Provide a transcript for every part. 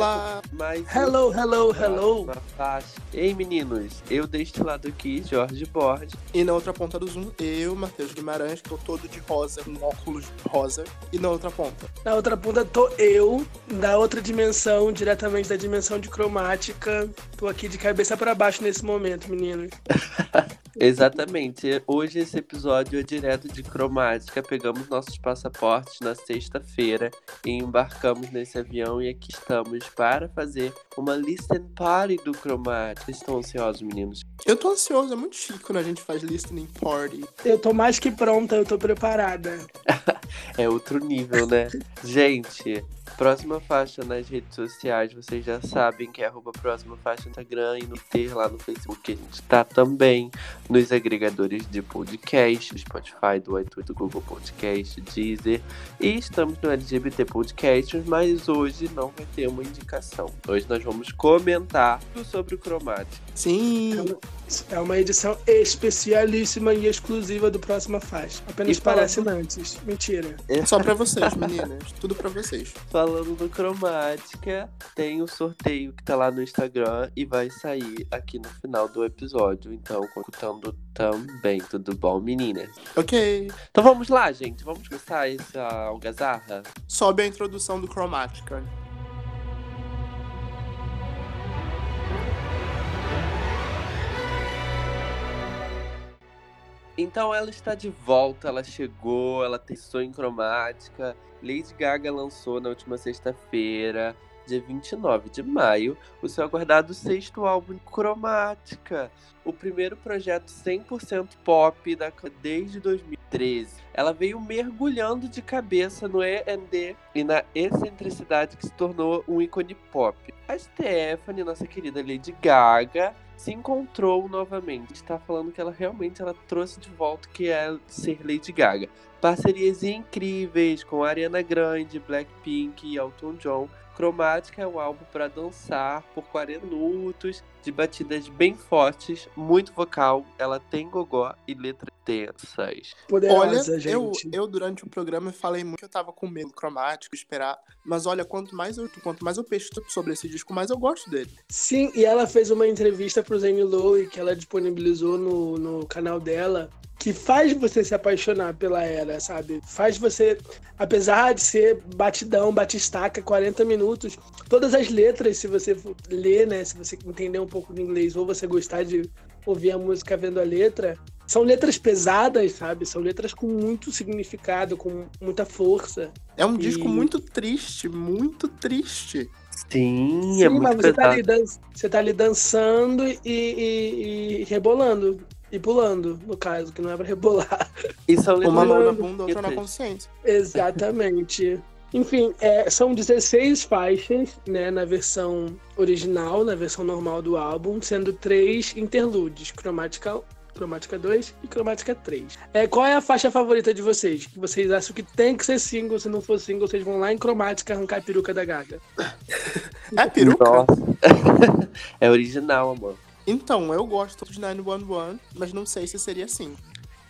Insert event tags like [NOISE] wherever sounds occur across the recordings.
Olá! Mais Hello, hello, hello! uma faixa. Ei, meninos, eu deste lado aqui, Jorge Borges. E na outra ponta do Zoom, eu, Matheus Guimarães, que tô todo de rosa, com óculos rosa. E na outra ponta, Na outra ponta tô eu, da outra dimensão, diretamente da dimensão de cromática. Tô aqui de cabeça pra baixo nesse momento, meninos. [LAUGHS] Exatamente. Hoje esse episódio é direto de cromática. Pegamos nossos passaportes na sexta-feira e embarcamos nesse avião e aqui estamos para fazer uma listen party do cromática. Estão ansiosos, meninos? eu tô ansioso, é muito chique quando a gente faz listening party. Eu tô mais que pronta, eu tô preparada. [LAUGHS] É outro nível, né? Gente, próxima faixa nas redes sociais, vocês já sabem que é arroba próxima faixa no Instagram e no Twitter lá no Facebook. A gente tá também nos agregadores de podcast, Spotify, do iTunes, do Google Podcast, Deezer. E estamos no LGBT Podcast, mas hoje não vai ter uma indicação. Hoje nós vamos comentar sobre o cromático. Sim! É uma edição especialíssima e exclusiva do Próxima Faixa. Apenas E para assinantes. Mentira. Só pra vocês, meninas. Tudo pra vocês. Falando do Cromática, tem o sorteio que tá lá no Instagram e vai sair aqui no final do episódio. Então, contando também. Tudo bom, meninas? Ok. Então vamos lá, gente. Vamos começar essa algazarra? Sobe a introdução do Chromatica. Então ela está de volta, ela chegou, ela testou em cromática. Lady Gaga lançou na última sexta-feira, dia 29 de maio, o seu aguardado sexto álbum Cromática, o primeiro projeto 100% pop da desde 2013. Ela veio mergulhando de cabeça no E&D e na excentricidade que se tornou um ícone pop. A Stephanie, nossa querida Lady Gaga, se encontrou novamente. Está falando que ela realmente ela trouxe de volta o que é ser Lady Gaga. Parcerias incríveis com Ariana Grande, Blackpink e Elton John. Cromática é um álbum para dançar por 40 minutos, de batidas bem fortes, muito vocal. Ela tem gogó e letras tensas. Poderosa, Olha, eu, gente. eu durante o programa falei muito que eu tava com medo do cromático, esperar. Mas olha, quanto mais eu, quanto mais eu pesquiso sobre esse disco, mais eu gosto dele. Sim, e ela fez uma entrevista pro Zane Lowe que ela disponibilizou no, no canal dela, que faz você se apaixonar pela era, sabe? Faz você, apesar de ser batidão, batistaca, 40 minutos, todas as letras, se você for ler, né, se você entender um pouco de inglês ou você gostar de ouvir a música vendo a letra, são letras pesadas, sabe? São letras com muito significado, com muita força. É um E- disco muito triste, muito triste. Sim, Sim, é mas muito você tá, pesado. ali dan- você tá ali dançando e, e- e rebolando. E pulando, no caso, que não é pra rebolar. E são letras Uma mão na bunda, outra na consciência. Exatamente. Enfim, é, são 16 faixas, né, na versão original, na versão normal do álbum, sendo três interludes, cromática Cromática 2 e Cromática 3. É, qual é a faixa favorita de vocês? Que vocês acham que tem que ser single? Se não for single, vocês vão lá em Cromática arrancar a peruca da Gaga. [LAUGHS] É peruca? [LAUGHS] É original, amor. Então, eu gosto de 911, mas não sei se seria assim.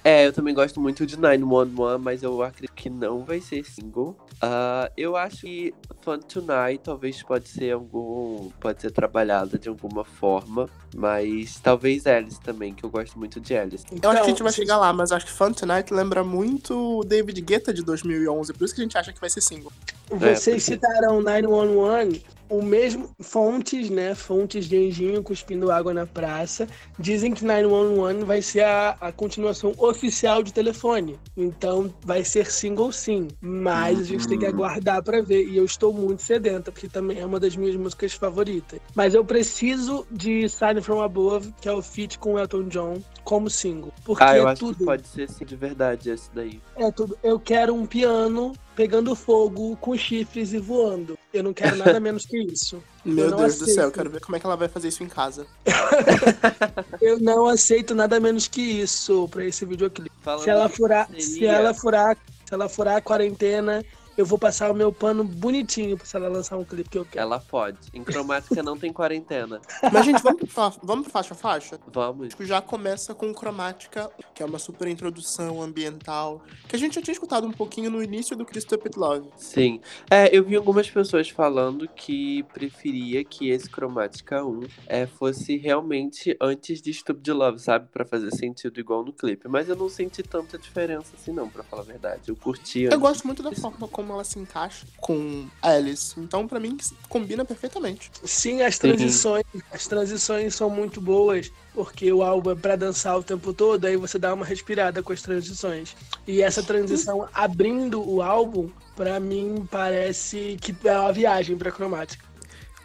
É, eu também gosto muito de 911, mas eu acredito que não vai ser single. Ah, eu acho que Fun Tonight talvez pode ser algum. pode ser trabalhada de alguma forma. Mas talvez Alice também, que eu gosto muito de Alice. Eu acho que a gente Então, vai chegar lá, mas acho que Fun Tonight lembra muito o David Guetta de 2011, por isso que a gente acha que vai ser single. Vocês porque- citaram 911, o mesmo fontes, né? Fontes de anjinho cuspindo água na praça, dizem que 911 vai ser a, a continuação oficial de telefone. Então vai ser single sim, mas a gente tem que aguardar pra ver. E eu estou muito sedenta, porque também é uma das minhas músicas favoritas. Mas eu preciso de Sign From Above, que é o feat com Elton John, como single. Porque Ah, eu é acho tudo. que pode ser sim, de verdade esse daí. É tudo. Eu quero um piano pegando fogo, com chifres e voando. Eu não quero nada menos que isso. Meu Deus do aceito. céu, eu quero ver como é que ela vai fazer isso em casa. [LAUGHS] Eu não aceito nada menos que isso pra esse videoclipe. Falando Se ela furar, se ela furar, se ela furar a quarentena, eu vou passar o meu pano bonitinho pra se ela lançar um clipe que eu quero. Ela pode. Em cromática não tem quarentena. Mas, gente, vamos, pro- vamos pro faixa a faixa? Vamos. Tipo, já começa com Cromática, que é uma super introdução ambiental, que a gente já tinha escutado um pouquinho no início do Chris Stupid Love. Sim. É, eu vi algumas pessoas falando que preferia que esse Cromática 1 é, fosse realmente antes de Stupid Love, sabe? Pra fazer sentido igual no clipe. Mas eu não senti tanta diferença assim, não, pra falar a verdade. Eu curti Eu gosto muito da forma como ela se encaixa com Alice. Então, pra mim, combina perfeitamente. Sim, as transições, as transições são muito boas, porque o álbum é pra dançar o tempo todo, aí você dá uma respirada com as transições. E essa transição abrindo o álbum, pra mim parece que é uma viagem pra cromática.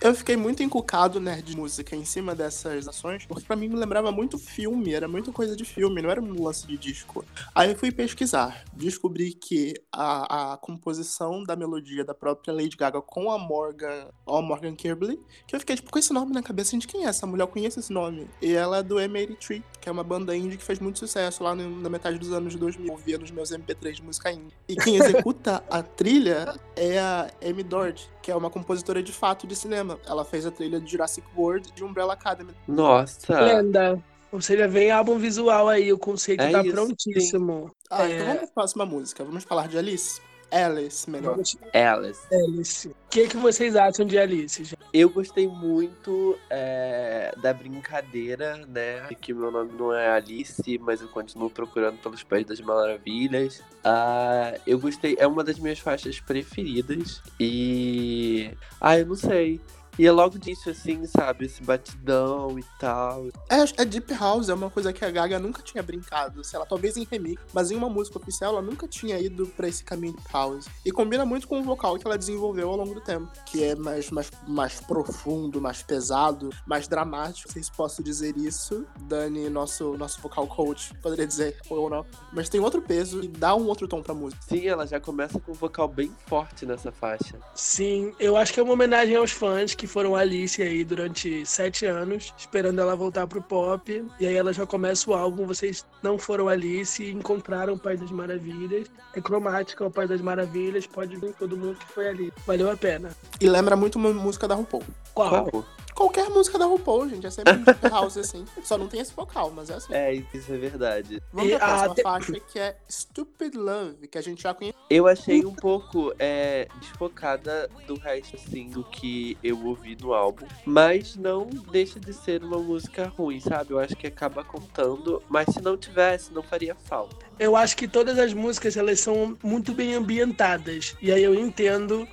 Eu fiquei muito encucado nerd de música em cima dessas ações, porque pra mim me lembrava muito filme, era muita coisa de filme, não era um lance de disco. Aí eu fui pesquisar, descobri que a, a composição da melodia da própria Lady Gaga com a Morgan, a Morgan Kirby, que eu fiquei tipo com esse nome na cabeça, gente, quem é essa mulher? Eu conheço esse nome. E ela é do M83, que é uma banda indie que fez muito sucesso lá no- na metade dos anos 2000, eu ouvia nos meus MP3 de música indie. E quem executa a trilha é a Amy Doherty, que é uma compositora de fato de cinema. Ela fez a trilha de Jurassic World e de Umbrella Academy. Nossa! Lenda. Ou seja, vem álbum visual aí, o conceito É tá isso, prontíssimo. Ah, É. então vamos pra próxima música. Vamos falar de Alice? Alice, melhor. Alice. Alice. O que, que vocês acham de Alice? gente? Eu gostei muito é, da brincadeira, né? Que meu nome não é Alice, mas eu continuo procurando pelos Pés das Maravilhas. Ah, eu gostei, é uma das minhas faixas preferidas. E. Ah, eu não sei. E é logo disso, assim, sabe? Esse batidão e tal. É, é Deep House, é uma coisa que a Gaga nunca tinha brincado. Sei lá, talvez em remix, mas em uma música oficial ela nunca tinha ido pra esse caminho de house. E combina muito com o vocal que ela desenvolveu ao longo do tempo, que é mais, mais, mais profundo, mais pesado, mais dramático. Não sei se posso dizer isso. Dani, nosso, nosso vocal coach, poderia dizer ou não. Mas tem outro peso e dá um outro tom pra música. Sim, ela já começa com um vocal bem forte nessa faixa. Sim, eu acho que é uma homenagem aos fãs que foram Alice aí durante sete anos, esperando ela voltar pro pop. E aí ela já começa o álbum, vocês não foram Alice e encontraram o Pai das Maravilhas. É cromática, o Pai das Maravilhas, pode vir todo mundo que foi ali. Valeu a pena. E lembra muito uma música da RuPaul. Qual? Qual? Qualquer música da RuPaul, gente, é sempre um Deep House assim. Só não tem esse vocal, mas é assim. É, isso é verdade. Vamos E pra próxima a faixa, que é Stupid Love, que a gente já conhece. Eu achei um pouco é, desfocada do resto, assim, do que eu ouvi no álbum. Mas não deixa de ser uma música ruim, sabe? Eu acho que acaba contando. Mas se não tivesse, não faria falta. Eu acho que todas as músicas elas são muito bem ambientadas. E aí eu entendo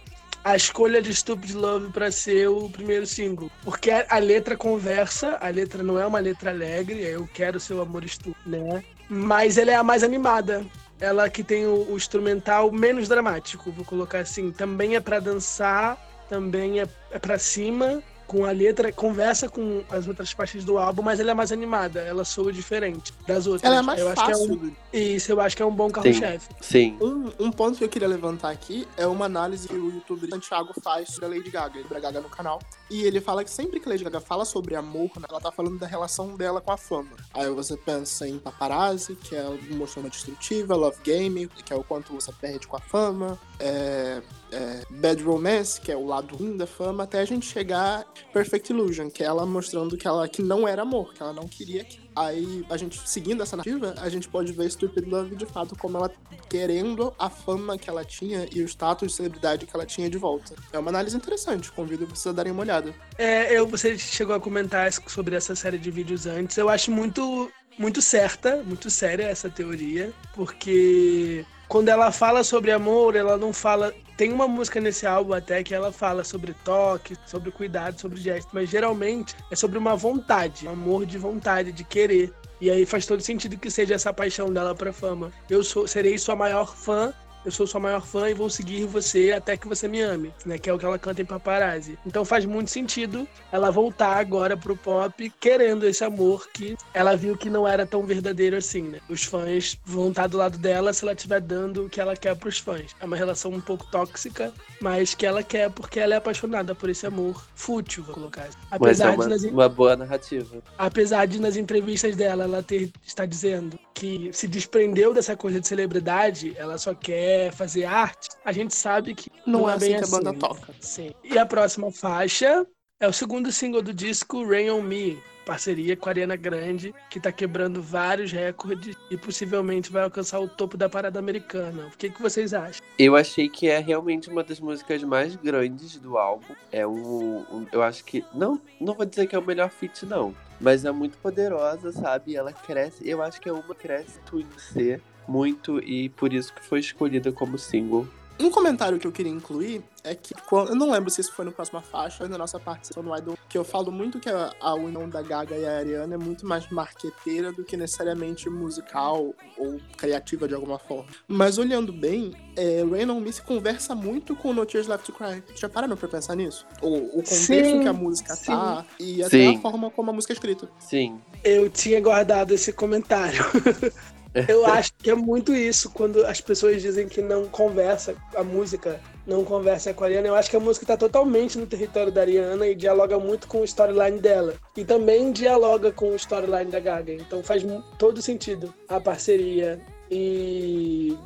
a escolha de Stupid Love pra ser o primeiro single. Porque a, letra conversa, a letra não é uma letra alegre, é eu quero seu amor estúpido, né? Mas ela é a mais animada. Ela que tem o, o instrumental menos dramático, vou colocar assim. Também é pra dançar, também é, é para cima. Com a letra, conversa com as outras partes do álbum, mas ela é mais animada, ela soa diferente das outras. Ela é mais eu acho que é fácil. um, isso, eu acho que é um bom carro-chefe. Sim. Um, um ponto que eu queria levantar aqui é uma análise que o youtuber Santiago faz sobre a Lady Gaga, ele Gaga no canal. E ele fala que sempre que a Lady Gaga fala sobre amor, né, ela tá falando da relação dela com a fama. Aí você pensa em Paparazzi, que é uma emoção destrutiva, Love Game, que é o quanto você perde com a fama, é, é, Bad Romance, que é o lado ruim da fama, até a gente chegar Perfect Illusion, que é ela mostrando que ela que não era amor, que ela não queria que Aí, a gente, seguindo essa narrativa, a gente pode ver Stupid Love de fato como ela querendo a fama que ela tinha e o status de celebridade que ela tinha de volta. É uma análise interessante, convido vocês a darem uma olhada. É, eu, você chegou a comentar sobre essa série de vídeos antes. Eu acho muito, muito certa, muito séria essa teoria, porque quando ela fala sobre amor, ela não fala. Tem uma música nesse álbum até que ela fala sobre toque, sobre cuidado, sobre gesto, mas geralmente é sobre uma vontade, amor de vontade, de querer. E aí faz todo sentido que seja essa paixão dela pra fama. Eu sou, serei sua maior fã eu sou sua maior fã e vou seguir você até que você me ame, né? Que é o que ela canta em Paparazzi. Então faz muito sentido ela voltar agora pro pop querendo esse amor que ela viu que não era tão verdadeiro assim, né? Os fãs vão estar do lado dela se ela estiver dando o que ela quer pros fãs. É uma relação um pouco tóxica, mas que ela quer porque ela é apaixonada por esse amor fútil, vou colocar. assim. Mas Apesar é de uma, nas, uma boa narrativa. apesar de nas entrevistas dela ela ter está dizendo que se desprendeu dessa coisa de celebridade, ela só quer é fazer arte, a gente sabe que Não, não, é é assim bem que a banda assim. toca. Sim. E a próxima faixa é o segundo single do disco Rain on Me, parceria com a Ariana Grande, que tá quebrando vários recordes e possivelmente vai alcançar o topo da parada americana. O que, que vocês acham? Eu achei que é realmente uma das músicas mais grandes do álbum. É um, um- eu acho que não, não vou dizer que é o melhor feat não, mas é muito poderosa, sabe? Ela cresce, eu acho que é uma cresce em ser muito e por isso que foi escolhida como single. Um comentário que eu queria incluir é que, quando- eu não lembro se isso foi no próxima faixa ou na nossa participação no Idol, que eu falo muito que a, a união da Gaga e a Ariana é muito mais marqueteira do que necessariamente musical ou criativa de alguma forma. Mas olhando bem, é, Rain on Me se conversa muito com No Tears Left to Cry. Já pararam pra pensar nisso? O, o contexto Sim, que a música sim. tá e até Sim. a forma como a música é escrita. Sim, Eu tinha guardado esse comentário. [LAUGHS] Eu acho que é muito isso, quando as pessoas dizem que não conversa, a música não conversa com a Ariana. Eu acho que a música está totalmente no território da Ariana e dialoga muito com o storyline dela. E também dialoga com o storyline da Gaga. Então faz todo sentido a parceria e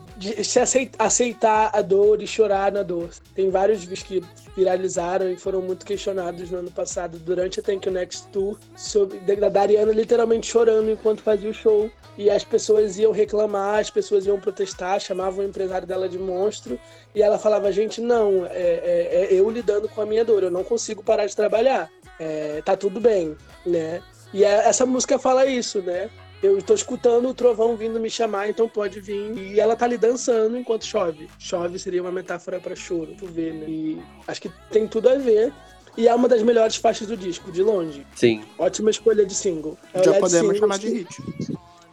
se aceit- aceitar a dor e chorar na dor. Tem vários vídeos que viralizaram e foram muito questionados no ano passado, durante a Thank You Next Tour, sobre da da Ariana literalmente chorando enquanto fazia o show. E as pessoas iam reclamar, as pessoas iam protestar, chamavam o empresário dela de monstro. E ela falava, gente, não, é, é- é eu lidando com a minha dor, eu não consigo parar de trabalhar. É, tá tudo bem, né? E é- essa música fala isso, né? Eu estou escutando o trovão vindo me chamar, então pode vir. E ela tá ali dançando enquanto chove. Chove seria uma metáfora para choro, tu vê, né? E acho que tem tudo a ver. E é uma das melhores faixas do disco, de longe. sim. Ótima escolha de single. É Já podemos single chamar de hit.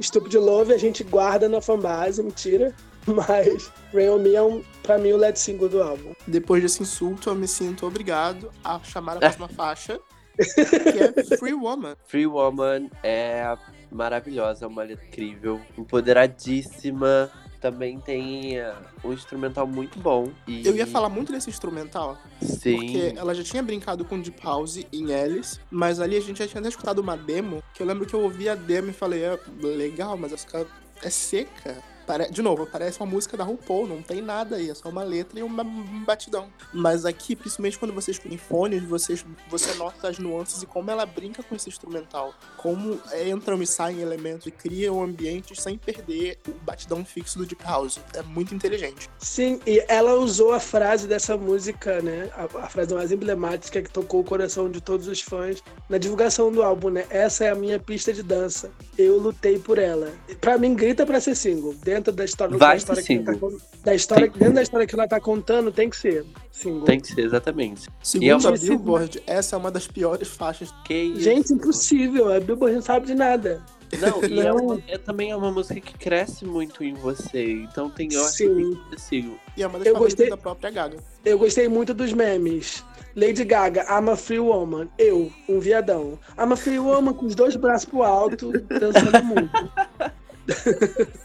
Stupid Love a gente guarda na fanbase, mentira. [LAUGHS] Mas Rain On Me é, um, pra mim, o lead single do álbum. Depois desse insulto, eu me sinto obrigado a chamar a próxima [LAUGHS] faixa, que é Free Woman. Free Woman é maravilhosa, é uma letra incrível, empoderadíssima. Também tem eh, um instrumental muito bom. E... Eu ia falar muito desse instrumental, Sim. porque ela já tinha brincado com Deep House em Alice, mas ali a gente já tinha até escutado uma demo, que eu lembro que eu ouvi a demo e falei, é legal, mas essa é seca. Pare- De novo, parece uma música da RuPaul, não tem nada aí, é só uma letra e um batidão. Mas aqui, principalmente quando você escuta fones, você, você nota as nuances e como ela brinca com esse instrumental. Como entram e saem elementos e criam ambientes sem perder o batidão fixo do Deep House. É muito inteligente. Sim, e ela usou a frase dessa música, né? A, a frase mais emblemática que tocou o coração de todos os fãs na divulgação do álbum, né? Essa é a minha pista de dança. Eu lutei por ela. Pra mim, grita pra ser single. Dentro da história, Vai da história que ela tá, da história, Tem- dentro da história que ela tá contando, tem que ser single. Tem que ser, exatamente. Segundo E é a uma- Billboard, essa é uma das piores faixas. Que isso? Gente, impossível. A Billboard não sabe de nada. Não, e [LAUGHS] é, uma- é também é uma música que cresce muito em você. Então tem, eu acho Sim. que tem que ser single. E é uma das Eu gostei- da própria Gaga. Eu gostei muito dos memes. Lady Gaga, I'm a free woman. Eu, um viadão. I'm a free woman com os dois braços pro alto, dançando muito. [LAUGHS]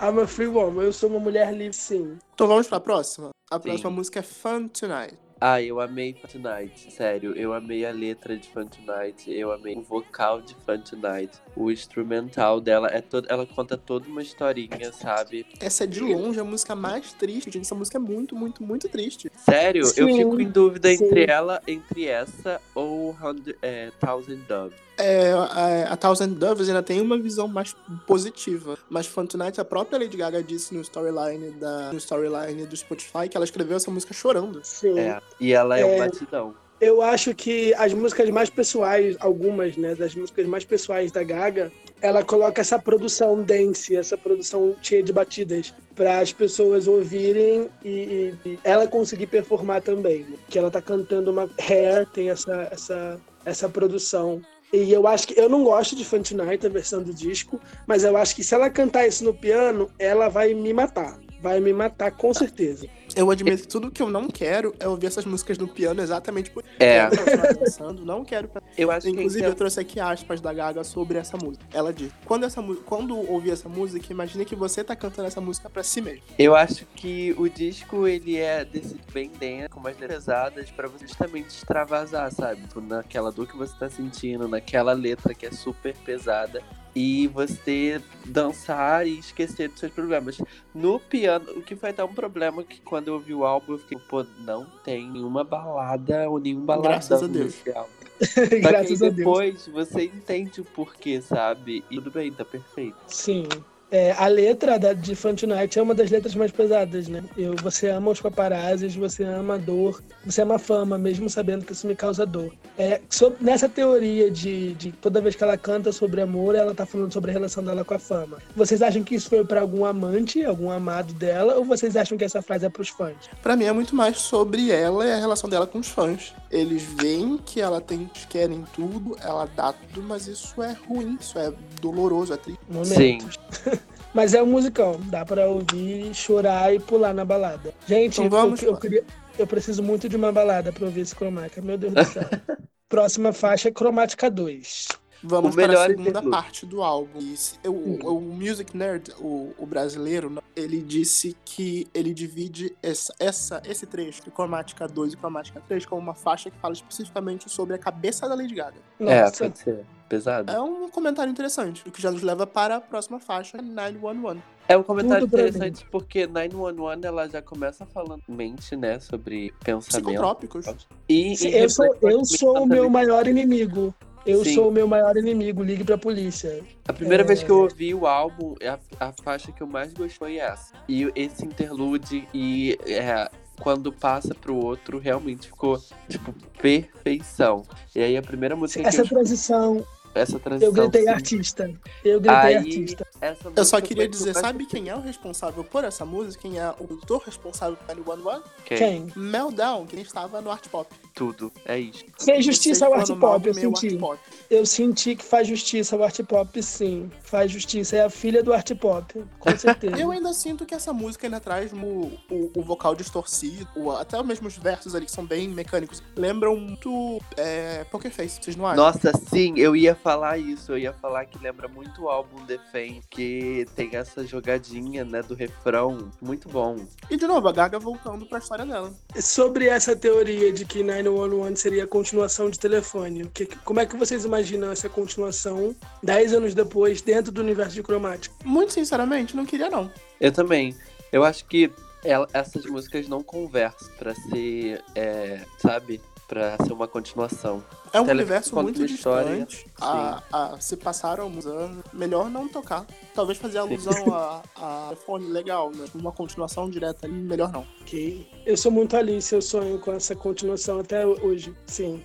I'm a free woman. Eu sou uma mulher livre, sim. Então vamos pra próxima? A Sim. próxima música é Fun Tonight. Ah, eu amei Fun Tonight, sério. Eu amei a letra de Fun Tonight, eu amei o vocal de Fun Tonight. O instrumental dela é todo, ela conta toda uma historinha, sabe? Essa é de longe a música mais triste, gente. Essa música é muito, muito, muito triste. Sério, eu Sim, fico em dúvida sim. entre ela, entre essa ou Hundred, é, Thousand Dove. É, a, a Thousand Doves ainda tem uma visão mais positiva. Mas Fun Tonight, a própria Lady Gaga disse no storyline, da, no storyline do Spotify que ela escreveu essa música chorando. Sim. É, e ela é, um É. batidão. Eu acho que as músicas mais pessoais, algumas, né, das músicas mais pessoais da Gaga, ela coloca essa produção dance, essa produção cheia de batidas, para as pessoas ouvirem e, e- e ela conseguir performar também. né? Que ela tá cantando uma hair, tem essa, essa, essa produção. E eu acho que eu não gosto de Fun Tonight, a versão do disco, mas eu acho que se ela cantar isso no piano, ela vai me matar. Vai me matar com certeza. Eu admito que tudo que eu não quero é ouvir essas músicas no piano exatamente por É. Dançando, não quero. pra- Eu acho Inclusive, que eu trouxe aqui aspas da Gaga sobre essa música. Ela diz: quando, essa, mu- quando ouvir essa música, imagine que você tá cantando essa música pra si mesmo. Eu acho que o disco ele é desse bem dentro, com umas letras pesadas, pra você justamente extravasar, sabe? Tipo, Naquela dor que você tá sentindo, naquela letra que é super pesada. E você dançar e esquecer dos seus problemas. No piano, o que foi até um problema que quando eu ouvi o álbum, eu fiquei, pô, não tem nenhuma balada ou nenhum baladão Graças a Deus. nesse álbum. [LAUGHS] Graças a Deus. depois você entende o porquê, sabe? E tudo bem, tá perfeito. Sim. É, a letra da, de Fun Tonight é uma das letras mais pesadas, né? Eu, você ama os paparazzis, você ama a dor, você ama a fama, mesmo sabendo que isso me causa dor. É, so- nessa teoria de, de toda vez que ela canta sobre amor, ela tá falando sobre a relação dela com a fama. Vocês acham que isso foi pra algum amante, algum amado dela, ou vocês acham que essa frase é pros fãs? Pra mim é muito mais sobre ela e a relação dela com os fãs. Eles veem que ela tem, querem tudo, ela dá tudo, mas isso é ruim, isso é doloroso, é triste. Momentos. [LAUGHS] Mas é um musicão, dá pra ouvir, chorar e pular na balada. Gente, Então vamos, eu, eu, queria, eu preciso muito de uma balada pra ouvir esse cromática, meu Deus do céu. [LAUGHS] Próxima faixa é Cromática 2. Vamos O para a segunda interlude. parte do álbum. E se- o, o- o Music Nerd, o, o brasileiro, ele disse que ele divide essa, essa, esse trecho de Cromática 2 e Cromática 3 como uma faixa que fala especificamente sobre a cabeça da Lady Gaga. É, Nossa, pode ser. Pesado. É um comentário interessante, o que já nos leva para a próxima faixa, 911. É um comentário Tudo interessante porque 911 ela já começa falando mente, né, sobre pensamento. Psicotrópicos. E, Sim, e eu sou, eu sou o meu maior inimigo. Eu Sim. sou o meu maior inimigo, ligue pra polícia. A primeira É. vez que eu ouvi o álbum, a, a faixa que eu mais gostei foi essa. E esse interlude e é, quando passa pro outro, realmente ficou, tipo, perfeição. E aí a primeira música Essa que eu transição, essa transição. eu gritei sim. artista. Eu gritei Aí, artista. Essa Eu só queria dizer, sabe quem é o responsável por essa música? Quem é o autor responsável por 911? Quem? Quem? Meltdown, que estava no Art Pop. Tudo. É isso. Fez justiça ao art pop, eu senti. Pop. Eu senti que faz justiça ao art pop, sim. Faz justiça. É a filha do art pop, com certeza. [LAUGHS] Eu ainda sinto que essa música ainda traz o, o, o vocal distorcido, o- até mesmo os versos ali que são bem mecânicos, lembram muito é, Poker Face, vocês não acham? Nossa, sim, eu ia falar isso. Eu ia falar que lembra muito o álbum The Fame, que tem essa jogadinha, né, do refrão. Muito bom. E de novo, a Gaga voltando pra história dela. Sobre essa teoria de que 911 seria a continuação de telefone, que, como é que vocês imaginam essa continuação 10 anos depois, dentro do universo de cromática? Muito sinceramente, não queria não. Eu também. Eu acho que ela- essas músicas não conversam pra ser, é, sabe? Pra ser uma continuação. É um Telefone universo muito história, distante. A, a- se passaram alguns anos, melhor não tocar. Talvez fazer alusão a, [LAUGHS] a telefone legal, né? Uma continuação direta ali, melhor não. Ok. Eu sou muito Alice, eu sonho com essa continuação até hoje. Sim.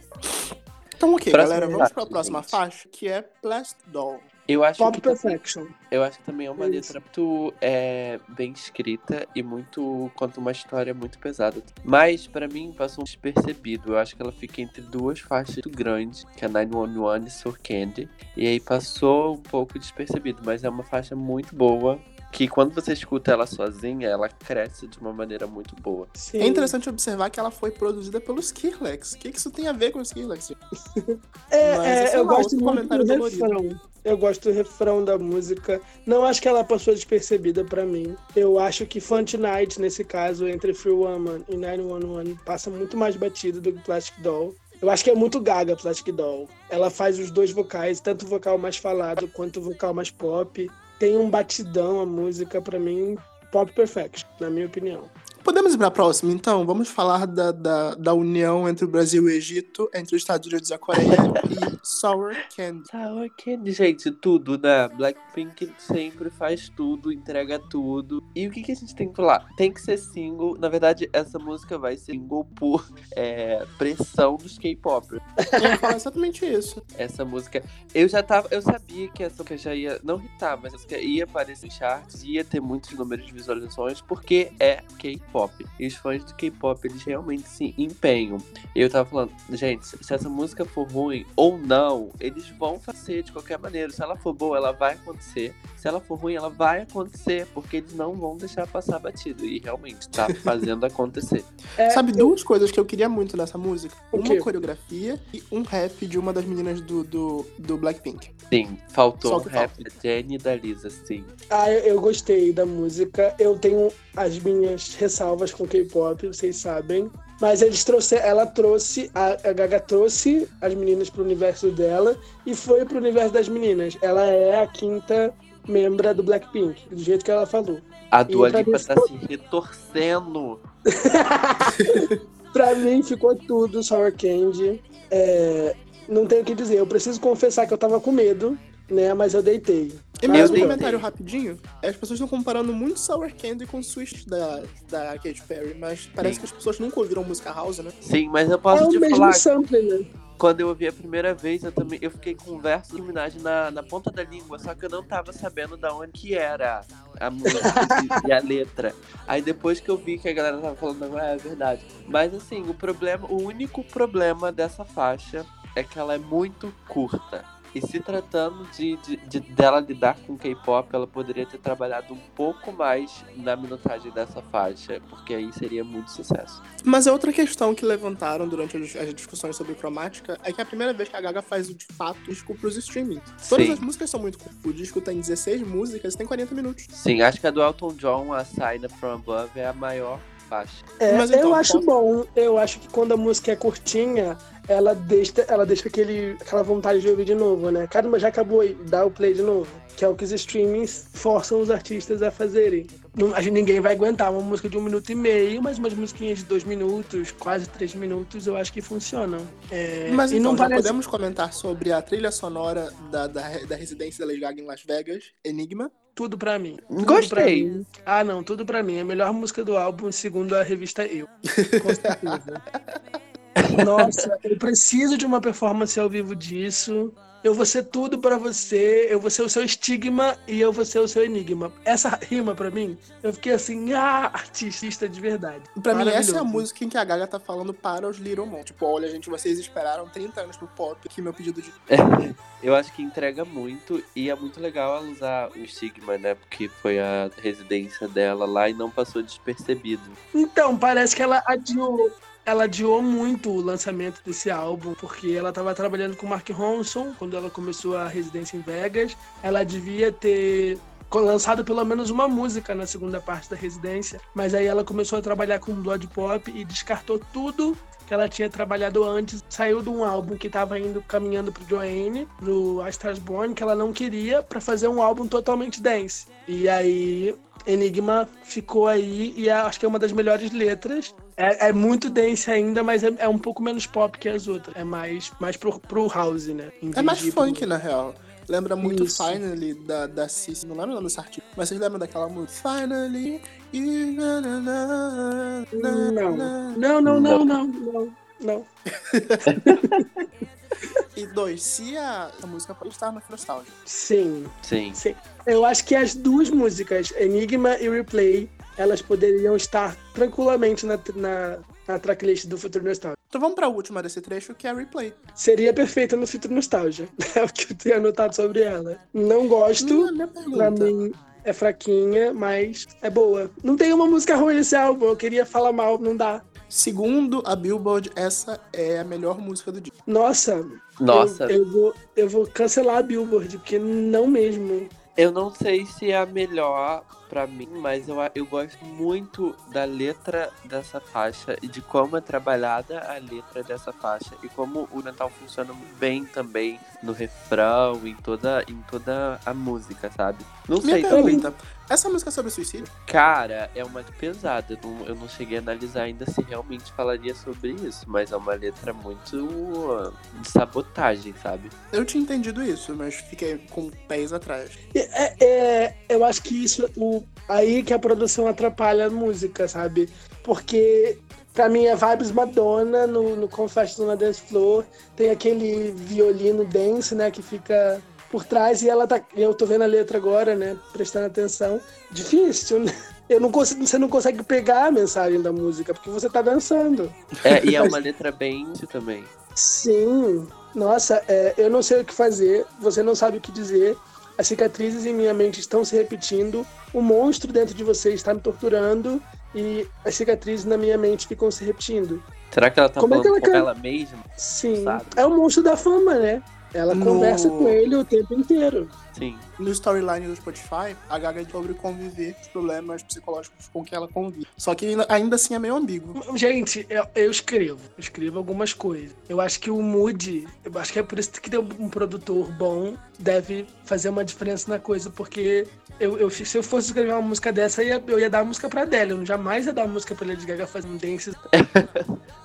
Então, ok, Próxima galera, vamos para a próxima gente. faixa, que é Plastic Doll. Eu acho Pop que também- Perfection. Eu acho que também é uma Isso. letra muito é, bem escrita e muito conta uma história muito pesada. Mas pra mim passou um despercebido. Eu acho que ela fica entre duas faixas muito grandes, que é 911 e Sur Candy. E aí passou um pouco despercebido, mas é uma faixa muito boa. Que quando você escuta ela sozinha, ela cresce de uma maneira muito boa. Sim. É interessante observar que ela foi produzida pelo Skrillex. O que que isso tem a ver com o Skrillex? [LAUGHS] É, Mas, é, eu lá, gosto muito comentário do dolorido. refrão. Eu gosto do refrão da música. Não acho que ela passou despercebida pra mim. Eu acho que Fun Tonight, nesse caso, entre Free Woman e 911, passa muito mais batido do que Plastic Doll. Eu acho que é muito gaga Plastic Doll. Ela faz os dois vocais, tanto o vocal mais falado quanto o vocal mais pop. Tem um batidão a música, pra mim, pop perfection, na minha opinião. Podemos ir para a próxima, então? Vamos falar da, da, da união entre o Brasil e o Egito, entre os Estados Unidos e a Coreia e Sour Candy. Sour Candy, gente, tudo, né? Blackpink sempre faz tudo, entrega tudo. E o que, que a gente tem que falar? Tem que ser single. Na verdade, essa música vai ser single por é, pressão dos K-pop. Eu falar exatamente isso. Essa música. Eu já tava. Eu sabia que essa música já ia. Não hitar, mas essa música ia aparecer em charts, ia ter muitos números de visualizações, porque é K-pop. E os fãs do K-pop, eles realmente se empenham. E eu tava falando, gente, se essa música for ruim ou não, eles vão fazer de qualquer maneira. Se ela for boa, ela vai acontecer. Se ela for ruim, ela vai acontecer, porque eles não vão deixar passar batido. E realmente tá [LAUGHS] fazendo acontecer. É, Sabe duas coisas que eu queria muito nessa música? Uma coreografia e um rap de uma das meninas do, do, do Blackpink. Sim, faltou um rap da Jenny e da Lisa, sim. Ah, eu, eu gostei da música. Eu tenho as minhas ressalvas com K-pop, vocês sabem. Mas eles trouxe, ela trouxe, a, a Gaga trouxe as meninas pro universo dela e foi pro universo das meninas. Ela é a quinta membra do Blackpink, do jeito que ela falou. A Dua Lipa tá ficou- se retorcendo. [LAUGHS] Pra mim ficou tudo Sour Candy. É, não tenho o que dizer. Eu preciso confessar que eu tava com medo, né? Mas eu deitei. E Eu mais um comentário rapidinho. As pessoas estão comparando muito Sour Candy com Swish da, da Katy Perry, mas parece Sim. que as pessoas nunca ouviram música house, né? Sim, mas eu É posso o te mesmo falar, sample, né? quando eu ouvi a primeira vez, eu também eu fiquei com o verso Minaj na, na ponta da língua, só que eu não tava sabendo da onde que era a música e, [LAUGHS] e a letra. Aí depois que eu vi que a galera tava falando, ah, é verdade. Mas assim, o problema, o único problema dessa faixa é que ela é muito curta. E se tratando de, de, de- dela lidar com K-pop, ela poderia ter trabalhado um pouco mais na minutagem dessa faixa, porque aí seria muito sucesso. Mas a outra questão que levantaram durante as discussões sobre cromática é que é a primeira vez que a Gaga faz o de fato disco pros streaming. Todas Sim. as músicas são muito curtas. O disco tem 16 músicas e tem 40 minutos. Sim, acho que a do Elton John, a Sign From Above, é a maior faixa. É, Mas então, eu acho posso- bom. Eu acho que quando a música é curtinha, ela deixa, ela deixa aquele, aquela vontade de ouvir de novo, né? Caramba, já acabou aí, dá o play de novo. Que é o que os streamings forçam os artistas a fazerem. Não, a gente, ninguém vai aguentar uma música de um minuto e meio, mas umas musiquinhas de dois minutos, quase três minutos, eu acho que funcionam. É, Mas e então, não parece. podemos comentar sobre a trilha sonora da, da, da residência da Lady Gaga em Las Vegas, Enigma. Tudo pra mim. Tudo Gostei. pra mim. Ah, não, tudo pra mim. É a melhor música do álbum, segundo a revista Eu. Com certeza. [LAUGHS] Nossa, eu preciso de uma performance ao vivo disso. Eu vou ser tudo pra você, eu vou ser o seu estigma e eu vou ser o seu enigma. Essa rima pra mim, eu fiquei assim, ah, artista de verdade. Pra mim, essa é a música em que a Gaga tá falando para os Little Mon. Tipo, olha, gente, vocês esperaram 30 anos pro pop, aqui meu pedido de. Eu acho que entrega muito e é muito legal ela usar o Stigma, né? Porque foi a residência dela lá e não passou despercebido. Então, parece que ela adiou. Ela adiou muito o lançamento desse álbum, porque ela estava trabalhando com Mark Ronson quando ela começou a residência em Vegas. Ela devia ter lançado pelo menos uma música na segunda parte da residência, mas aí ela começou a trabalhar com Blood Pop e descartou tudo que ela tinha trabalhado antes. Saiu de um álbum que estava indo caminhando pro Joanne, pro A Born, que ela não queria, para fazer um álbum totalmente dance. E aí Enigma ficou aí e é- acho que é uma das melhores letras. É, é muito dance ainda, mas é, é um pouco menos pop que as outras. É mais, mais pro, pro house, né? Em É mais funk, na real. Lembra muito Isso. Finally da, da Cici. Não lembro o nome dessa artista. Mas vocês lembram daquela música? Finally. you Não. Não, não, não, não, não. Não. [LAUGHS] E dois, se a, a música pode estar no Nostalgia. Sim, Sim. sim. Eu acho que as duas músicas, Enigma e Replay, elas poderiam estar tranquilamente na, na, na tracklist do Futuro Nostalgia. Então vamos pra última desse trecho, que é a replay. Seria perfeita no Futuro Nostalgia. [LAUGHS] É o que eu tenho anotado sobre ela. Não gosto. Não é Pra mim é fraquinha, mas é boa. Não tem uma música ruim nesse álbum, eu queria falar mal, não dá. Segundo a Billboard, essa é a melhor música do dia. Nossa, Nossa, Eu, eu vou, eu vou cancelar a Billboard, porque não mesmo. eu não sei se é a melhor pra mim, mas eu, eu gosto muito da letra dessa faixa e de como é trabalhada a letra dessa faixa e como o Natal funciona muito bem também no refrão, em toda, em toda a música, sabe? Não Minha sei também. pergunta, essa música é sobre suicídio? Cara, é uma pesada. Eu não, eu não cheguei a analisar ainda se realmente falaria sobre isso, mas é uma letra muito uh, de sabotagem, sabe? Eu tinha entendido isso, mas fiquei com pés atrás. É, é- eu acho que isso, o, aí que a produção atrapalha a música, sabe? Porque pra mim é vibes Madonna no, no Confession na Dance Floor, tem aquele violino dance, né, que fica por trás e ela tá. Eu tô vendo a letra agora, né, prestando atenção. Difícil, né? Eu não consigo, você não consegue pegar a mensagem da música, porque você tá dançando. É, e é uma letra bem também. Sim, nossa, é, eu não sei o que fazer, você não sabe o que dizer. As cicatrizes em minha mente estão se repetindo, o monstro dentro de você está me torturando e as cicatrizes na minha mente ficam se repetindo. Será que ela tá Como é que ela com can- ela mesma? Sim, Sabe. é o monstro da fama, né? Ela No- conversa com ele o tempo inteiro. Sim. no storyline do Spotify, a Gaga é sobre conviver com os problemas psicológicos com que ela convive. Só que ainda- assim é meio ambíguo. Gente, eu, eu escrevo. Eu escrevo algumas coisas. Eu acho que o mood, eu acho que é por isso que ter um produtor bom deve fazer uma diferença na coisa, porque eu, eu- se eu fosse escrever uma música dessa, eu ia, eu ia dar a música pra Adele. Eu jamais ia dar a música pra Lady Gaga fazendo dances. [LAUGHS]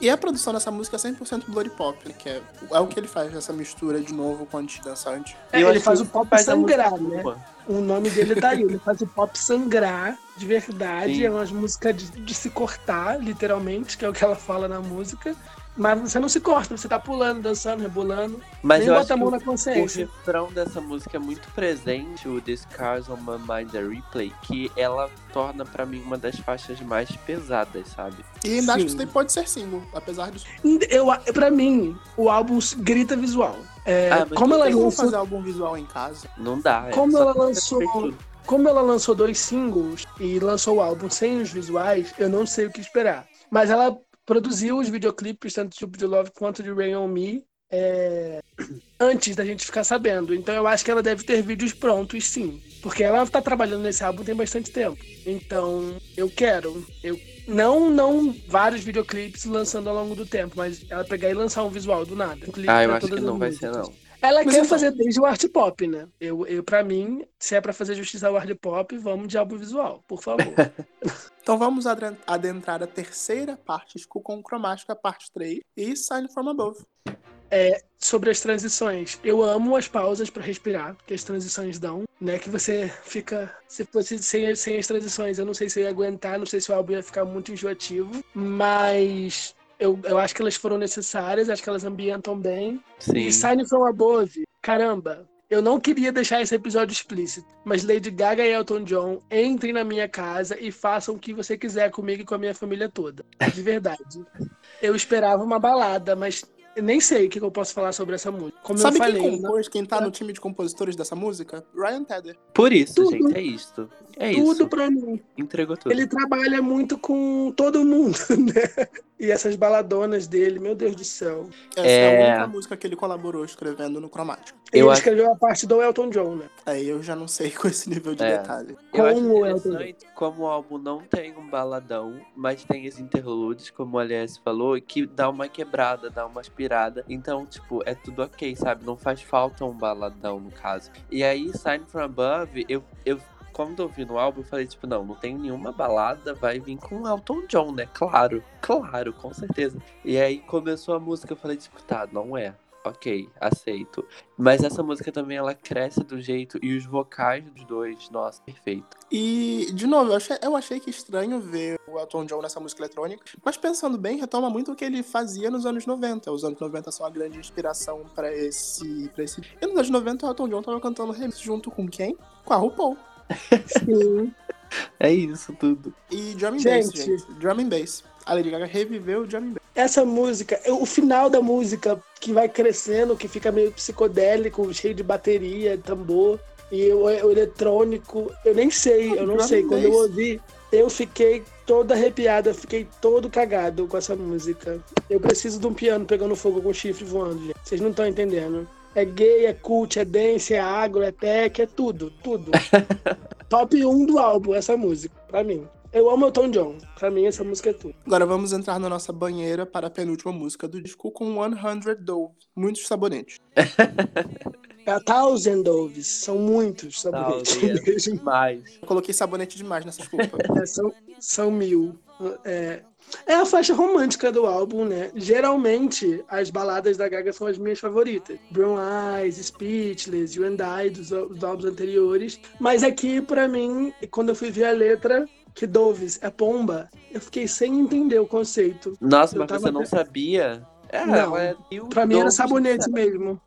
E a produção dessa música é 100% bloody pop, que é, é o que ele faz, essa mistura de novo com antidançante. É, ele faz o pop faz a sangrar, né? O nome dele tá aí. [LAUGHS] Ele faz o pop sangrar de verdade. Sim. É umas músicas de, de se cortar, literalmente, que é o que ela fala na música. Mas você não se corta, você tá pulando, dançando, rebolando. Mas nem eu bota a mão o- na o consciência. refrão dessa música é muito presente, o This Cars on My Mind a Replay, que ela torna pra mim uma das faixas mais pesadas, sabe? E ainda acho que isso daí pode ser single, apesar disso. Eu, pra mim, o álbum grita visual. É, Ah, como ela lançou fazer álbum visual em casa? Não dá. é Como ela lançou-. Como ela lançou dois singles e lançou o álbum sem os visuais, eu não sei o que esperar. Mas ela produziu os videoclipes, tanto de de Love quanto de Rain On Me, é, [CLEARS THROAT] antes da gente ficar sabendo. Então eu acho que ela deve ter vídeos prontos, sim. Porque ela tá trabalhando nesse álbum tem bastante tempo. Então eu quero. Eu, não, não vários videoclipes lançando ao longo do tempo, mas ela pegar e lançar um visual do nada. Um clipe Ah, eu acho que não vai ser, não. Ela Mas quer fazer desde o art pop, né? Eu, eu, pra mim, se é pra fazer justiça ao art pop, vamos de álbum visual, por favor. [LAUGHS] Então vamos adentrar a terceira parte, com Cromática, parte 3, e Sign From Above. Sobre as transições, eu amo as pausas pra respirar, que as transições dão, né? Que você fica. Se fosse sem, sem as transições, eu não sei se eu ia aguentar, não sei se o álbum ia ficar muito enjoativo, mas. Eu, eu acho que elas foram necessárias, acho que elas ambientam bem. Sim. E Sign From Above, caramba, eu não queria deixar esse episódio explícito, mas Lady Gaga e Elton John entrem na minha casa e façam o que você quiser comigo e com a minha família toda. De verdade. eu esperava uma balada, mas eu nem sei o que eu posso falar sobre essa música. Como Sabe eu falei, quem né? compôs, quem tá no time de compositores dessa música? Ryan Tedder. Por isso, Tudo. gente, é isto. É tudo isso. pra mim. Entregou tudo. Ele trabalha muito com todo mundo, [LAUGHS] né? E essas baladonas dele, meu Deus do céu. Essa é, É. a única música que ele colaborou escrevendo no Cromática. Ele Eu acho- escreveu a parte do Elton John, né? Aí eu já não sei [LAUGHS] com esse nível de É. detalhe. Eu acho com o Elton como o álbum não tem um baladão, mas tem os interludes, como a Aliás falou, que dá uma quebrada, dá uma aspirada. Então, tipo, é tudo ok, sabe? Não faz falta um baladão, no caso. E aí, Sign From Above, eu, eu quando eu vi no álbum, eu falei, tipo, não, não tem nenhuma balada, vai vir com Elton John, né? Claro, claro, com certeza. E aí começou a música, eu falei, tipo, tá, não é. Ok, aceito. Mas essa música também, ela cresce do jeito, e os vocais dos dois, nossa, perfeito. E, de novo, eu achei, eu achei que estranho ver o Elton John nessa música eletrônica, mas pensando bem, retoma muito o que ele fazia nos anos 90. Os anos 90 são a grande inspiração pra esse, pra esse. E nos anos 90 o Elton John tava cantando remix junto com quem? Com a RuPaul. Sim. [LAUGHS] É isso tudo. E Drum and Bass, Gente. gente. Drum and Bass. A Lady Gaga reviveu o Drum and Bass. Essa música, o final da música que vai crescendo, que fica meio psicodélico, cheio de bateria, tambor e o, o eletrônico, eu nem sei, eu não Drum sei. and Quando eu ouvi, eu fiquei todo arrepiado, eu fiquei todo cagado com essa música. Eu preciso de um piano pegando fogo com chifre voando, gente. Vocês não estão entendendo. É gay, é cult, é dance, é agro, é tech, é tudo, tudo. [LAUGHS] Top 1 do álbum, essa música, pra mim. Eu amo Elton John. Pra mim, essa música é tudo. Agora vamos entrar na nossa banheira para a penúltima música do disco com 100 Dove. Muitos sabonetes. [LAUGHS] A Thousand Doves, são muitos sabonetes Thousand. [LAUGHS] Mas. Eu coloquei sabonete demais nessa desculpa. [LAUGHS] É, são, são mil. É, é a faixa romântica do álbum, né? Geralmente, as baladas da Gaga são as minhas favoritas. Brown Eyes, Speechless, You and I, dos, dos álbuns anteriores. Mas aqui, pra mim, quando eu fui ver a letra, que Doves é pomba, eu fiquei sem entender o conceito. Nossa, Eu mas você não até- sabia? É, Não. é mil Pra mim era sabonete mesmo.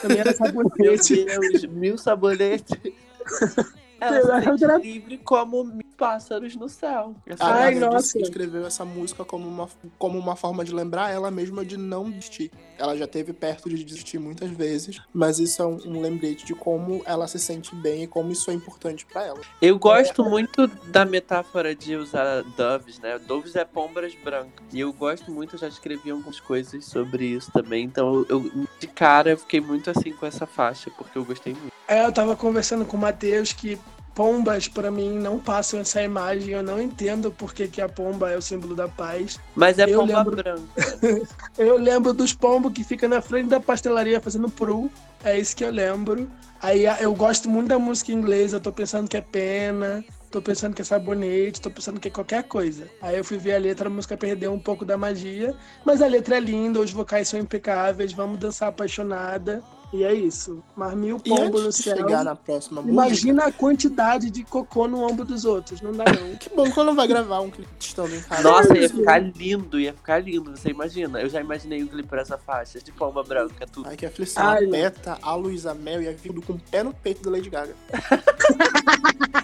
Pra mim era [LAUGHS] Meu sabonete. Deus, mil sabonetes. [LAUGHS] Ela se sente livre como mil pássaros no céu. Essa A Ai, nossa. escreveu essa música como uma, como uma forma de lembrar ela mesma de não desistir. Ela já teve perto de desistir muitas vezes, mas isso é um, um lembrete de como ela se sente bem e como isso é importante pra ela. Eu gosto muito da metáfora de usar doves, né? Doves é pombras brancas. E eu gosto muito, eu já escrevi algumas coisas sobre isso também. Então, eu, de cara, eu fiquei muito assim com essa faixa, porque eu gostei muito. É, eu tava conversando com o Matheus que pombas, para mim, não passam essa imagem. Eu não entendo por que, que a pomba é o símbolo da paz. Mas é Eu pomba lembro- branca. [LAUGHS] Eu lembro dos pombos que ficam na frente da pastelaria fazendo pru. É isso que eu lembro. Aí eu gosto muito da música inglesa. Eu tô pensando que é pena. Tô pensando que é sabonete. Tô pensando que é qualquer coisa. Aí eu fui ver a letra, a música perdeu um pouco da magia. Mas a letra é linda, os vocais são impecáveis. Vamos dançar apaixonada. E é isso. Mas mil pombos no de céu. chegar na próxima música, Imagina a quantidade de cocô no ombro dos outros. Não dá, não. [LAUGHS] que bom que não vai gravar um clipe estando em casa. Nossa, ia ficar lindo, ia ficar lindo, você imagina. Eu já imaginei o clipe por essa faixa, de pomba branca, tudo. Ai, que aflição. Ai, a Beta, a Luísa Mel e a Vindo com o pé no peito da Lady Gaga. [LAUGHS]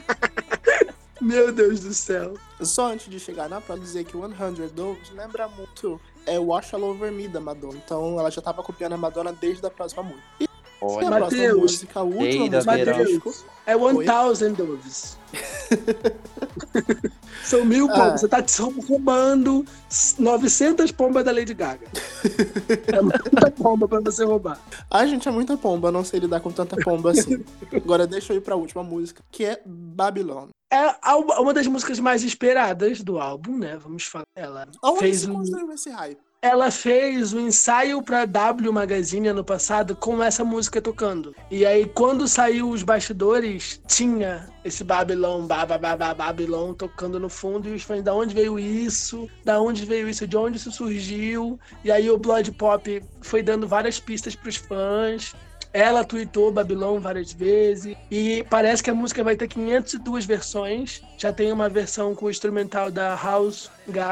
Meu Deus do céu. Só antes de chegar na pra dizer que 100 Doves lembra muito é Wash All Over Me da Madonna. Então ela já tava copiando a Madonna desde a próxima música. E Olha, Mateus. próxima música, a última disco. É 1000 Doves. [LAUGHS] São mil Ah. pombas. Você tá roubando 900 pombas da Lady Gaga. É muita pomba pra você roubar. Ai, gente, é muita pomba, não sei lidar com tanta pomba assim. Agora deixa eu ir pra última música, que é Babylon. É uma das músicas mais esperadas do álbum, né? Vamos falar. Ela Aonde fez se um, construiu esse hype? Ela fez um ensaio pra W Magazine ano passado com essa música tocando. E aí, quando saiu os bastidores, tinha esse Babylon, Baba, Baba, Babylon tocando no fundo. E os fãs, da onde veio isso? Da onde veio isso? De onde isso surgiu? E aí, o Blood Pop foi dando várias pistas pros fãs. Ela tweetou Babylon várias vezes. E parece que a música vai ter 502 versões. Já tem uma versão com o instrumental da House,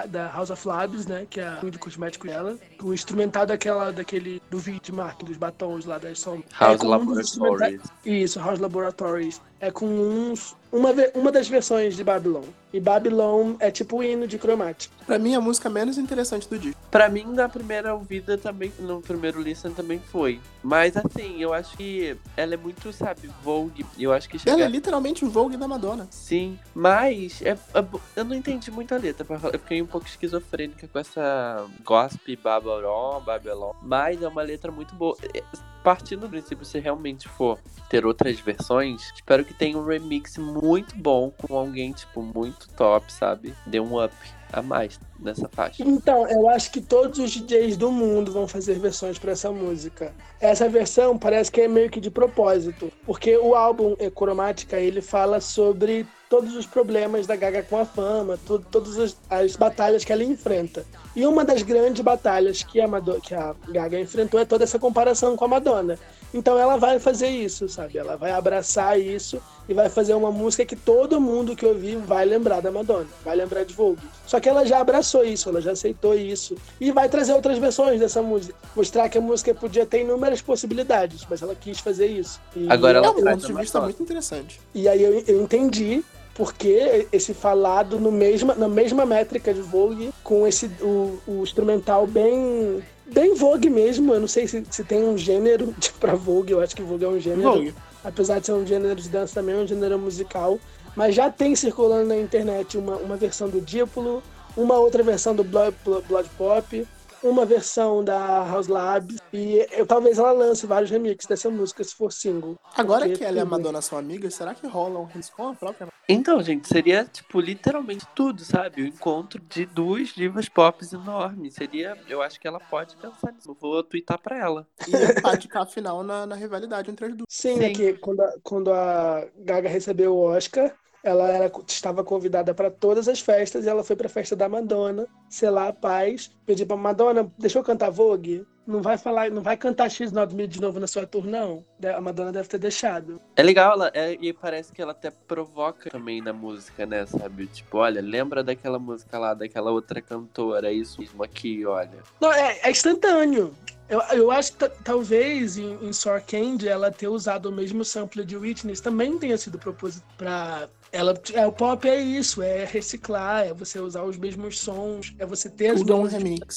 da House of Labs, né? Que é de cosmético dela. O instrumental daquela, daquele, do vídeo de marketing dos batons lá das sombras. House um dos instrumentais- Laboratories. Isso, House Laboratories. É com uns, uma, uma das versões de Babylon. E Babylon é tipo o hino de cromática. Pra mim, a música menos interessante do disco. Pra mim, na primeira ouvida também, no primeiro listen também foi. Mas assim, eu acho que ela é muito, sabe, Vogue. E eu acho que chega. Ela é literalmente o Vogue da Madonna. Sim, mas é, é eu não entendi muito a letra. pra falar. Eu fiquei um pouco esquizofrênica com essa gospel Babylon, Babylon. Mas é uma letra muito boa. É, Partindo do princípio, se realmente for ter outras versões, espero que tenha um remix muito bom com alguém, tipo, muito top, sabe? Dê um up a mais nessa faixa. Então, eu acho que todos os DJs do mundo vão fazer versões pra essa música. Essa versão parece que é meio que de propósito, porque o álbum é, Cromática ele fala sobre todos os problemas da Gaga com a fama, tu- todas as, as batalhas que ela enfrenta. E uma das grandes batalhas que a, que a Gaga enfrentou é toda essa comparação com a Madonna. Então ela vai fazer isso, sabe? Ela vai abraçar isso e vai fazer uma música que todo mundo que ouvir vai lembrar da Madonna, vai lembrar de Vogue. Só que ela já abraçou isso, ela já aceitou isso e vai trazer outras versões dessa música, mostrar que a música podia ter inúmeras possibilidades, mas ela quis fazer isso. E Agora É ela um traz ponto de uma vista muito interessante. e aí eu, eu entendi porque esse falado no mesma, na mesma métrica de Vogue, com esse o, o instrumental bem bem Vogue mesmo. Eu não sei se, se tem um gênero [LAUGHS] pra Vogue, eu acho que Vogue é um gênero. Vogue. Apesar de ser um gênero de dança também, é um gênero musical. Mas já tem circulando na internet uma, uma versão do Diplo, uma outra versão do Blood, Blood Pop, uma versão da House Labs. E eu, talvez ela lance vários remixes dessa música se for single. Agora que ela e a. Madonna são amigas, será que rola um remix com a própria Então, gente, seria, tipo, literalmente tudo, sabe? O encontro de duas divas pop enormes. Seria, eu acho que ela pode pensar nisso. Eu vou twittar pra ela. E cá final na, na rivalidade entre as duas. Sim, Sim. é que quando a, quando a Gaga recebeu o Oscar, ela era, estava convidada para todas as festas e ela foi para a festa da Madonna, selar a paz, pedir para Madonna, deixa eu cantar Vogue? Não vai falar, não vai cantar X Not Me de novo na sua tour, não. A Madonna deve ter deixado. É legal, ela, é- e parece que ela até provoca também na música, né, sabe? Tipo, olha, lembra daquela música lá, daquela outra cantora, é isso mesmo aqui, olha. Não, é, é instantâneo. Eu, eu acho que ta- talvez em, em Sour Candy ela ter usado o mesmo sample de Witness também tenha sido propósito para ela. É, o pop é isso, é reciclar, é você usar os mesmos sons, é você ter as Tudo é um mesmas remix.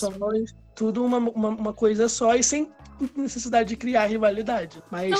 Tudo uma, uma, uma coisa só e sem necessidade de criar rivalidade. Mas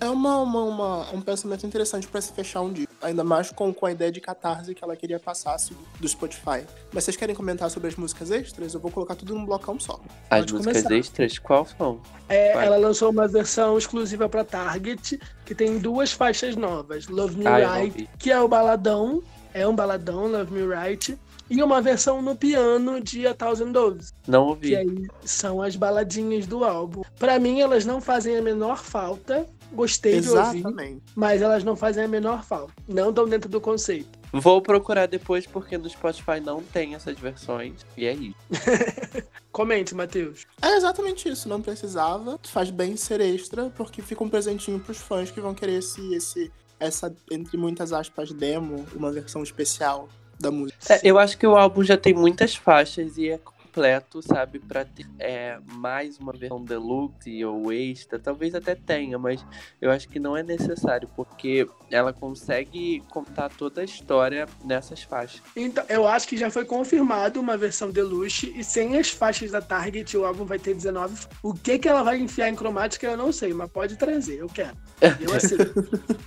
É uma, é uma, uma- um pensamento interessante pra se fechar um dia. ainda mais com, com a ideia de catarse que ela queria passar assim, do Spotify. Mas vocês querem comentar sobre as músicas extras? Eu vou colocar tudo num blocão só. As Pode músicas começar. extras, qual são? É, ela lançou uma versão exclusiva pra Target, que tem duas faixas novas. Love Me Ah, Right, que é o baladão, é um baladão, Love Me Right, e uma versão no piano de A Thousand Doves, Não ouvi. que aí são as baladinhas do álbum. Pra mim, elas não fazem a menor falta. Gostei de ouvir, Exatamente. mas elas não fazem a menor falta. Não estão dentro do conceito. Vou procurar depois porque no Spotify não tem essas versões. E é isso. [LAUGHS] Comente, Matheus. É exatamente isso, não precisava. Faz bem ser extra, porque fica um presentinho pros fãs que vão querer esse, esse essa, entre muitas aspas, demo, uma versão especial da música. É, eu acho que o álbum já tem muitas faixas e é completo, sabe? Pra ter é, mais uma versão deluxe ou extra. Talvez até tenha, mas eu acho que não é necessário, porque ela consegue contar toda a história nessas faixas. Então, eu acho que já foi confirmado uma versão deluxe e sem as faixas da Target o álbum vai ter 19. O que que ela vai enfiar em cromática eu não sei, mas pode trazer, eu quero. Eu [LAUGHS] aceito.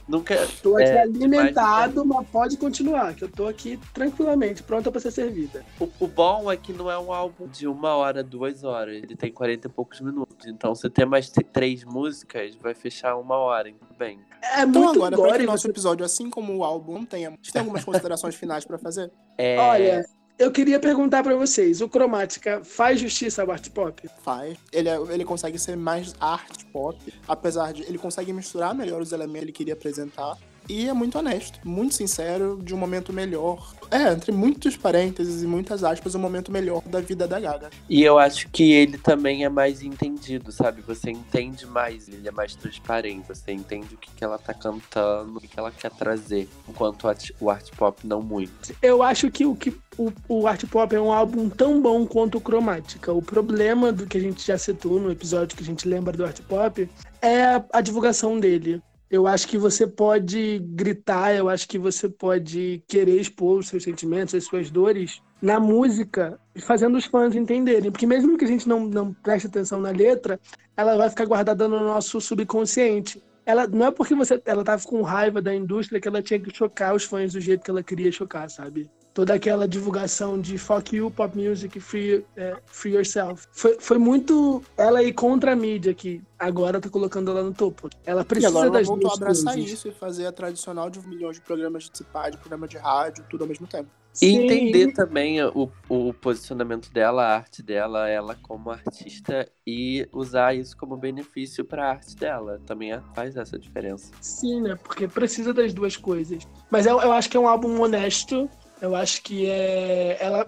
Nunca. Tô aqui É, alimentado, mas pode continuar, que eu tô aqui tranquilamente, pronta pra ser servida. O, o bom é que não é um álbum de uma hora, duas horas. Ele tem 40 e poucos minutos. Então, se ter mais três músicas, vai fechar uma hora, hein? tudo bem. É Então muito agora, para gore que o nosso você... episódio, assim como o álbum, não. Você tem algumas [LAUGHS] considerações finais pra fazer? É, Olha, eu queria perguntar pra vocês, o Cromática faz justiça ao art pop? Faz. Ele, é- ele consegue ser mais art pop, apesar de... Ele consegue misturar melhor os elementos que ele queria apresentar. E é muito honesto, muito sincero, de um momento melhor. É, entre muitos parênteses e muitas aspas, um momento melhor da vida da Gaga. E eu acho que ele também é mais entendido, sabe? Você entende mais, ele é mais transparente. Você entende o que, que ela tá cantando, o que, que ela quer trazer. Enquanto o art, pop não muito. Eu acho que o que o, o art pop é um álbum tão bom quanto o Cromática. O problema do que a gente já citou no episódio que a gente lembra do art pop é a divulgação dele. Eu acho que você pode gritar, eu acho que você pode querer expor os seus sentimentos, as suas dores na música, fazendo os fãs entenderem. Porque mesmo que a gente não, não preste atenção na letra, ela vai ficar guardada no nosso subconsciente. Ela, não é porque você, ela tava com raiva da indústria que ela tinha que chocar os fãs do jeito que ela queria chocar, sabe? Toda aquela divulgação de fuck you, pop music, free, é, free yourself. Foi, foi muito ela ir contra a mídia que agora tá colocando ela no topo. Ela E precisa agora ela das voltou a duas abraçar coisas. isso e fazer a tradicional de milhões de programas de cipar, de programa de rádio, tudo ao mesmo tempo. E Sim. entender também o, o posicionamento dela, a arte dela, ela como artista, e usar isso como benefício pra arte dela. Também é- faz essa diferença. Sim, né? Porque precisa das duas coisas. Mas eu, eu acho que é um álbum honesto. Eu acho que é. Ela,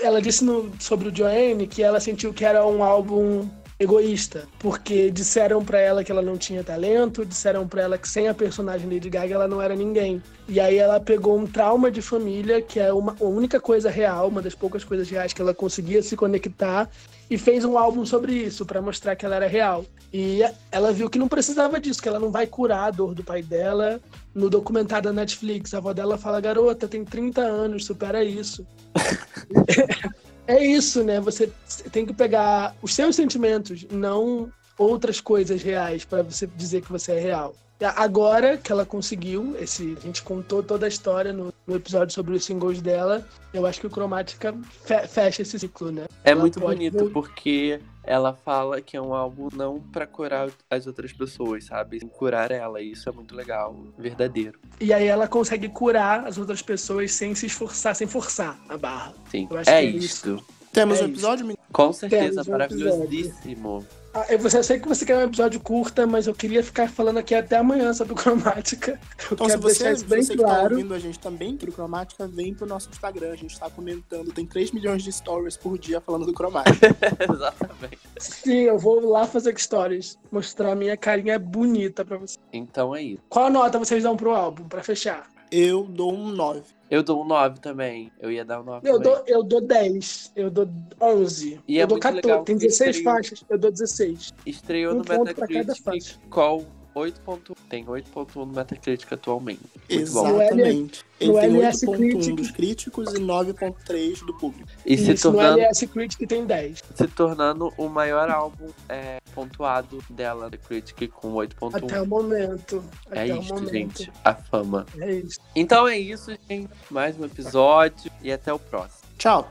ela disse no- sobre o Joanne que ela sentiu que era um álbum egoísta, porque disseram pra ela que ela não tinha talento, disseram pra ela que sem a personagem Lady Gaga ela não era ninguém. E aí ela pegou um trauma de família, que é uma, a única coisa real, uma das poucas coisas reais que ela conseguia se conectar, e fez um álbum sobre isso, pra mostrar que ela era real. E ela viu que não precisava disso, que ela não vai curar a dor do pai dela. No documentário da Netflix, a avó dela fala: garota, tem 30 anos, supera isso. [LAUGHS] é isso, né? Você tem que pegar os seus sentimentos, não outras coisas reais, pra você dizer que você é real. Agora que ela conseguiu, esse, a gente contou toda a história no, no episódio sobre os singles dela, eu acho que o Cromática fe- fecha esse ciclo, né? É Ela muito pode bonito porque ela fala que é um álbum não pra curar as outras pessoas, sabe? Curar ela. E isso é muito legal, verdadeiro. E aí ela consegue curar as outras pessoas sem se esforçar, sem forçar a barra. Sim. Eu acho É que é isso. Temos É um episódio, menino? Com certeza, Temos um maravilhosíssimo. Ah, eu, você- eu sei que você quer um episódio curta, mas eu queria ficar falando aqui até amanhã sobre cromática. [LAUGHS] Eu Então, se você, deixar isso bem você que tá claro. ouvindo a gente também, do Cromática, vem pro nosso Instagram. A gente tá comentando. Tem 3 milhões de stories por dia falando do Cromática. [LAUGHS] Exatamente. Sim, eu vou lá fazer stories, mostrar minha carinha bonita pra você. Então é isso. Qual nota vocês dão pro álbum, pra fechar? Eu dou um 9. Eu dou um 9 também. Eu ia dar um 9. Eu dou, eu dou 10. Eu dou 11. E é eu é dou 14. Tem 16 estreou, faixas. Eu dou 16. Estreou um no Metacritic. Qual 8.1. Tem 8.1 no Metacritic atualmente. Exatamente. Ele tem 8.1 dos críticos e 9.3 do público. E Isso, se tornando, no LS Critic tem 10. Se tornando o maior álbum é, pontuado dela, The Critic, com 8.1. Até o momento. É até é isso, gente. A fama. É isso. Então é isso, gente. Mais um episódio e até o próximo. Tchau.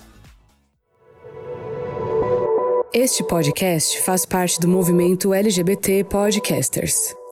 Este podcast faz parte do movimento LGBT Podcasters.